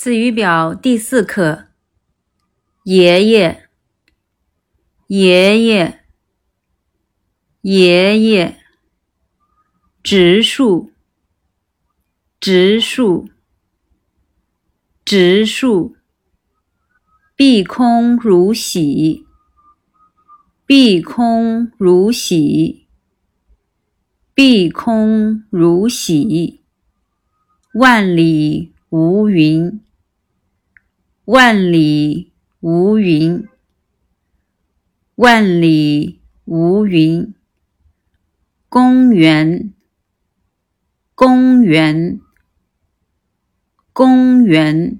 词语表第四课：爷爷，爷爷，爷爷，植树，植树，植树，碧空如洗，碧空如洗，碧空如洗，万里无云。万里无云，万里无云。公园，公园，公园。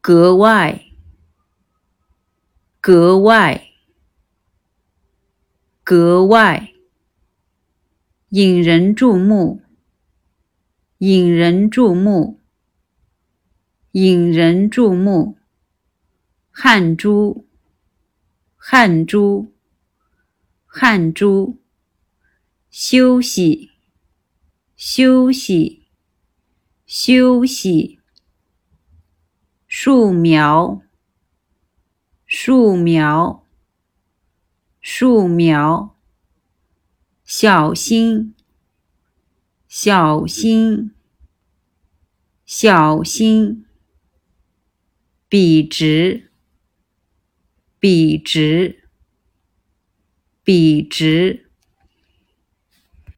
格外，格外，格外。引人注目，引人注目。引人注目，汗珠，汗珠，汗珠，休息，休息，休息，树苗，树苗，树苗，小心，小心，小心。笔直，笔直，笔直。